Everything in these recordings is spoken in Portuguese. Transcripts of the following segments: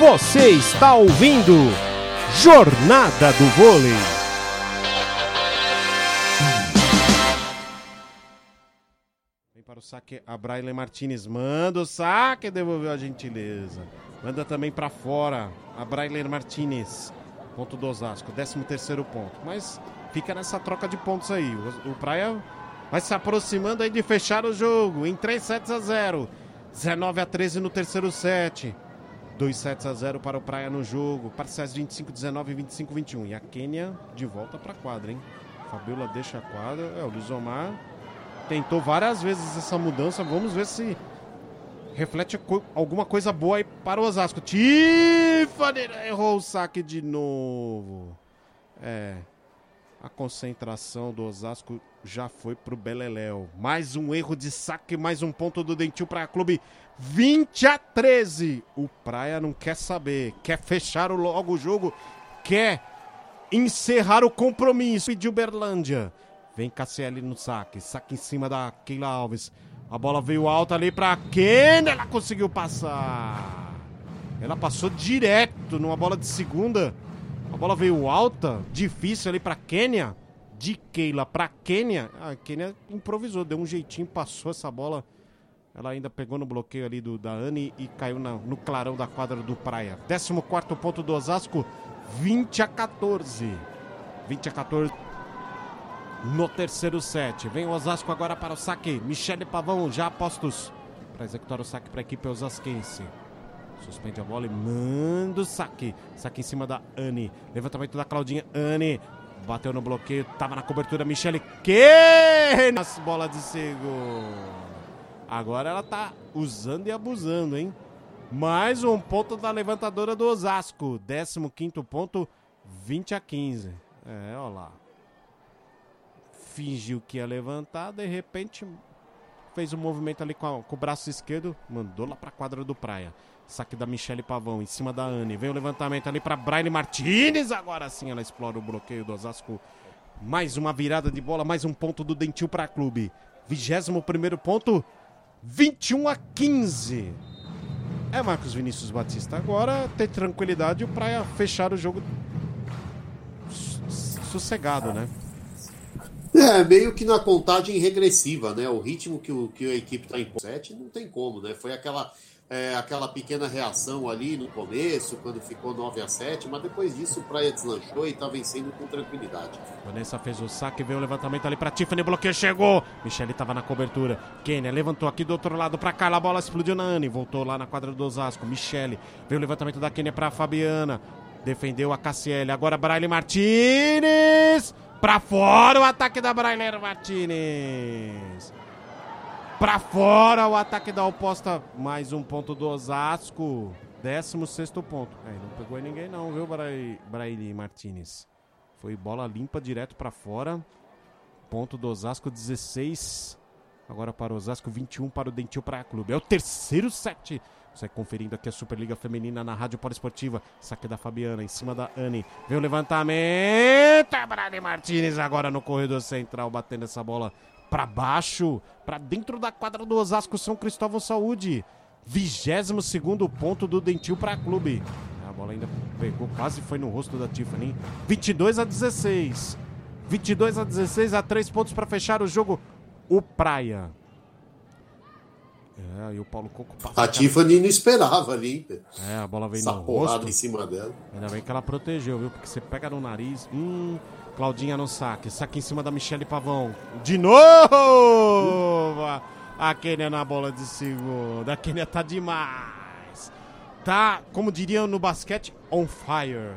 Você está ouvindo Jornada do Vôlei. Vem para o saque a Braille Martinez. Manda o saque, devolveu a gentileza. Manda também para fora a Braille Martinez. Ponto do Osasco, 13 terceiro ponto. Mas fica nessa troca de pontos aí. O, o Praia vai se aproximando aí de fechar o jogo em 3 sets a 0. 19 a 13 no terceiro set. 2 sets a 0 para o Praia no jogo. Parciais 25 19 e 25 21. E a Quênia de volta para a quadra, hein? Fabiola deixa a quadra. É, o Luiz Omar tentou várias vezes essa mudança. Vamos ver se reflete co alguma coisa boa aí para o Osasco. Tiffany errou o saque de novo. É. A concentração do Osasco já foi pro Beleléu. Mais um erro de saque, mais um ponto do Dentil para Clube 20 a 13. O Praia não quer saber, quer fechar logo o jogo, quer encerrar o compromisso. Pediu Berlândia. Vem Cassiele no saque, saque em cima da Keila Alves. A bola veio alta ali para Ken, ela conseguiu passar. Ela passou direto numa bola de segunda. A bola veio alta, difícil ali para Quênia. De Keila para Quênia. A Quênia improvisou, deu um jeitinho, passou essa bola. Ela ainda pegou no bloqueio ali do, da Anne e caiu na, no clarão da quadra do Praia. 14 ponto do Osasco, 20 a 14. 20 a 14 no terceiro set. Vem o Osasco agora para o saque. Michele Pavão já apostos para executar o saque para a equipe osasquense. Suspende a bola e manda o saque. Saque em cima da Anne. Levantamento da Claudinha. Anne bateu no bloqueio. Tava na cobertura. Michele que nas bola de segundo. Agora ela tá usando e abusando, hein? Mais um ponto da levantadora do Osasco. 15 ponto, 20 a 15. É, olha lá. Fingiu que ia levantar, de repente fez um movimento ali com, a, com o braço esquerdo, mandou lá pra quadra do Praia. Saque da Michele Pavão em cima da Anne. Vem o levantamento ali para Brian Martinez. Agora sim ela explora o bloqueio do Osasco. Mais uma virada de bola, mais um ponto do Dentil para clube. 21 primeiro ponto, 21 a 15. É Marcos Vinícius Batista agora ter tranquilidade para fechar o jogo sossegado, né? É, meio que na contagem regressiva, né? O ritmo que, o, que a equipe está em 7 não tem como, né? Foi aquela é, aquela pequena reação ali no começo, quando ficou 9 a 7 mas depois disso o Praia deslanchou e está vencendo com tranquilidade. Vanessa fez o saque, veio o levantamento ali para Tiffany, bloqueio, chegou! Michele estava na cobertura. Kenia levantou aqui do outro lado para Carla, a bola explodiu na Anne, voltou lá na quadra do Osasco. Michele, veio o levantamento da Kenia para Fabiana, defendeu a Cassiele, agora Braille Martinez! Para fora o ataque da Braille Martinez! Pra fora o ataque da oposta. Mais um ponto do Osasco. 16 ponto. É, não pegou ninguém não, viu, Braille Martinez? Foi bola limpa direto para fora. Ponto do Osasco 16. Agora para o Osasco 21 para o Dentil Praia Clube. É o terceiro set. Você conferindo aqui a Superliga Feminina na Rádio Poliesportiva. Saque da Fabiana em cima da Anne. Vem o levantamento. É Brady Martinez agora no corredor central batendo essa bola para baixo, para dentro da quadra do Osasco São Cristóvão Saúde. 22 segundo ponto do Dentil para clube. A bola ainda pegou, quase foi no rosto da Tiffany. 22 a 16. 22 a 16 a 3 pontos para fechar o jogo. O Praia. É, e o Paulo Coco A Tiffany não esperava ali. É, a bola veio Essa no rosto. em cima dela. Ainda bem que ela protegeu, viu? Porque você pega no nariz. Hum, Claudinha no saque. Saque em cima da Michele Pavão. De novo! A Kenia na bola de segunda. A Kenia tá demais. Tá, como diriam no basquete, on fire.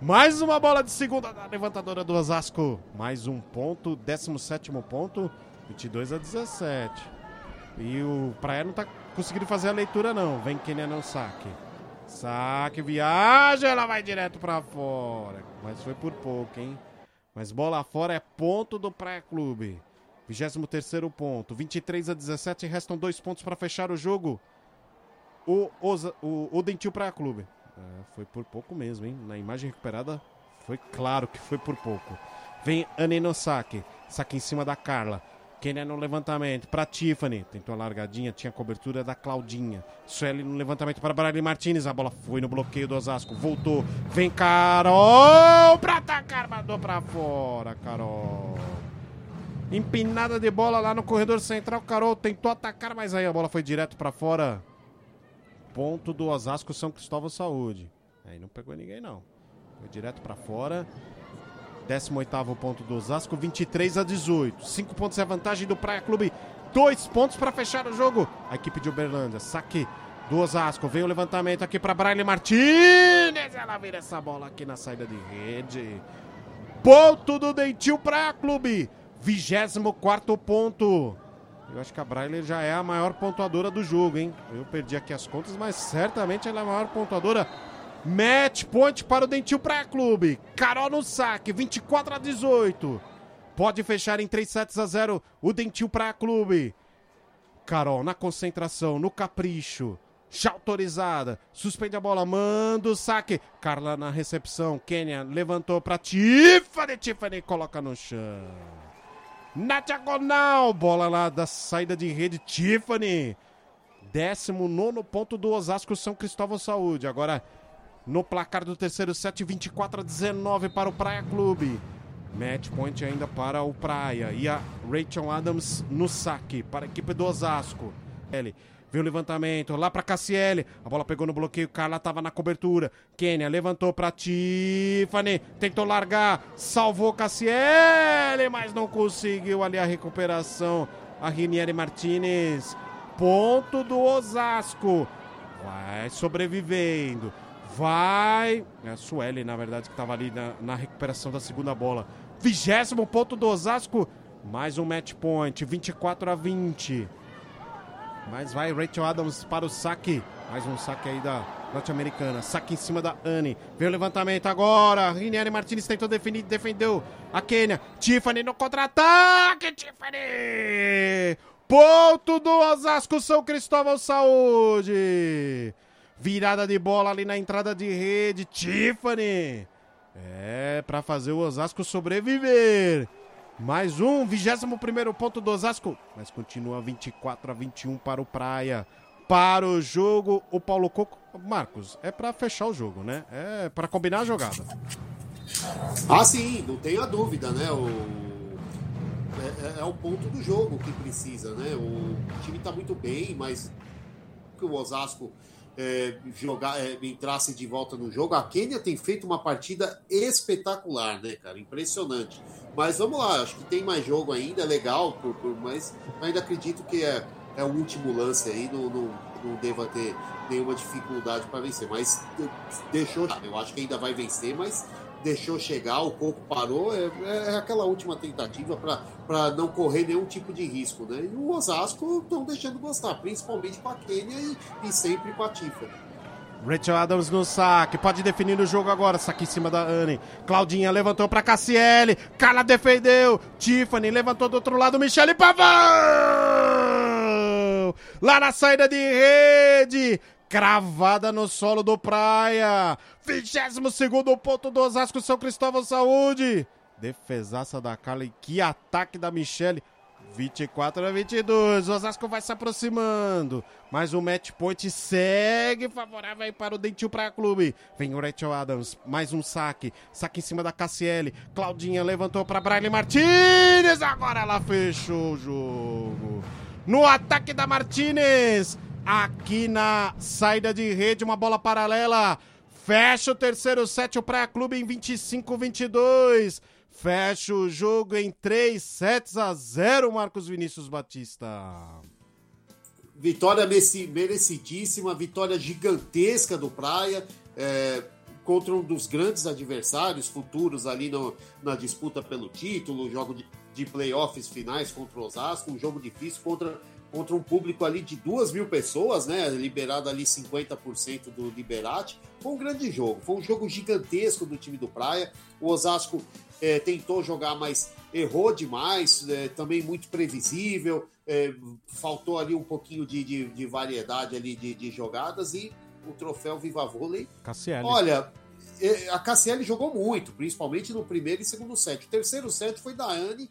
Mais uma bola de segunda da levantadora do Osasco. Mais um ponto, 17 ponto, 22 a 17. E o Praia não tá conseguindo fazer a leitura, não. Vem Kenia no saque. Saque, viaja, ela vai direto para fora. Mas foi por pouco, hein? Mas bola fora é ponto do Praia Clube. 23 ponto. 23 a 17. Restam dois pontos para fechar o jogo. O, Oza, o, o Dentil Praia Clube. É, foi por pouco mesmo, hein? Na imagem recuperada foi claro que foi por pouco. Vem Anne no saque. Saque em cima da Carla. Kenia no levantamento para Tiffany. Tentou a largadinha, tinha cobertura da Claudinha. Sueli no levantamento para Bradley Martinez. A bola foi no bloqueio do Osasco. Voltou. Vem Carol para atacar. Mandou para fora, Carol. Empinada de bola lá no corredor central. Carol tentou atacar, mas aí a bola foi direto para fora. Ponto do Osasco São Cristóvão Saúde. Aí não pegou ninguém, não. Foi direto para fora. 18 ponto do Osasco, 23 a 18. 5 pontos é a vantagem do Praia Clube. 2 pontos para fechar o jogo. A equipe de Uberlândia. Saque do Osasco. Vem o levantamento aqui para Braille Martinez. Ela vira essa bola aqui na saída de rede. Ponto do Dentil Praia Clube. 24 ponto. Eu acho que a Braille já é a maior pontuadora do jogo, hein? Eu perdi aqui as contas, mas certamente ela é a maior pontuadora Match point para o Dentil Praia Clube. Carol no saque, 24 a 18. Pode fechar em 3 sets a 0 o Dentil Praia Clube. Carol na concentração, no capricho. Já autorizada. Suspende a bola, manda o saque. Carla na recepção. Kenya levantou para Tiffany. Tiffany coloca no chão. Na diagonal. Bola lá da saída de rede. Tiffany. 19 ponto do Osasco São Cristóvão Saúde. Agora no placar do terceiro set, 24 a 19 para o Praia Clube. Match point ainda para o Praia. E a Rachel Adams no saque para a equipe do Osasco. Ele Viu o levantamento lá para Cassiele. A bola pegou no bloqueio. Carla estava na cobertura. Kênia levantou para Tiffany. Tentou largar. Salvou Cassiele, mas não conseguiu ali a recuperação. A Rinieri Martinez. Ponto do Osasco. Vai sobrevivendo. Vai. É a Sueli, na verdade, que estava ali na, na, recuperação da segunda bola. Vigésimo ponto do Osasco. Mais um match point. 24 a 20. Mas vai Rachel Adams para o saque. Mais um saque aí da norte-americana. Saque em cima da Anne. Vem o levantamento agora. Rinieri Martinez tentou definir, defendeu a Kenya. Tiffany no contra-ataque. Tiffany! Ponto do Osasco São Cristóvão Saúde. Virada de bola ali na entrada de rede. Tiffany. É, para fazer o Osasco sobreviver. Mais um, 21 ponto do Osasco. Mas continua 24 a 21 para o Praia. Para o jogo, o Paulo Coco. Marcos, é para fechar o jogo, né? É para combinar a jogada. Ah, sim, não tenha dúvida, né? O... É, é, é, o ponto do jogo que precisa, né? O time está muito bem, mas que o Osasco é, jogar, é, entrasse de volta no jogo. A Quênia tem feito uma partida espetacular, né, cara? Impressionante. Mas vamos lá, acho que tem mais jogo ainda, é legal, por, por, mas ainda acredito que é, é o último lance aí, não, não, não deva ter nenhuma dificuldade para vencer. Mas deixou, eu acho que ainda vai vencer, mas deixou chegar, o Coco parou, é, é aquela última tentativa para não correr nenhum tipo de risco, né? E o Osasco estão deixando gostar, principalmente com a Quênia e, e sempre com a Tiffany. Rachel Adams no saque, pode definir o jogo agora, saque em cima da Anne. Claudinha levantou para Cassiele, Carla defendeu, Tiffany levantou do outro lado, Michele Pavão! Lá na saída de rede, cravada no solo do Praia. 22 ponto do Osasco São Cristóvão Saúde. Defesaça da e que ataque da Michele. 24 a 22. O Osasco vai se aproximando. Mas o match point segue favorável aí para o Dentil Praia Clube. Vem o Rachel Adams. Mais um saque. Saque em cima da Cassiele. Claudinha levantou para Braille Martinez. Agora ela fechou o jogo. No ataque da Martinez aqui na saída de rede, uma bola paralela. Fecha o terceiro set, o Praia Clube em 25-22. Fecha o jogo em 3 sets a 0, Marcos Vinícius Batista. Vitória merecidíssima, vitória gigantesca do Praia. É, contra um dos grandes adversários futuros ali no, na disputa pelo título, jogo de, de playoffs finais contra o Osasco, um jogo difícil contra contra um público ali de duas mil pessoas, né? Liberado ali 50% do Liberate. Foi um grande jogo, foi um jogo gigantesco do time do Praia. O Osasco é, tentou jogar, mas errou demais, é, também muito previsível. É, faltou ali um pouquinho de, de, de variedade ali de, de, jogadas e o troféu Viva Vôlei. Cassiele. Olha, a Cassiele jogou muito, principalmente no primeiro e segundo set. O terceiro set foi da Anne,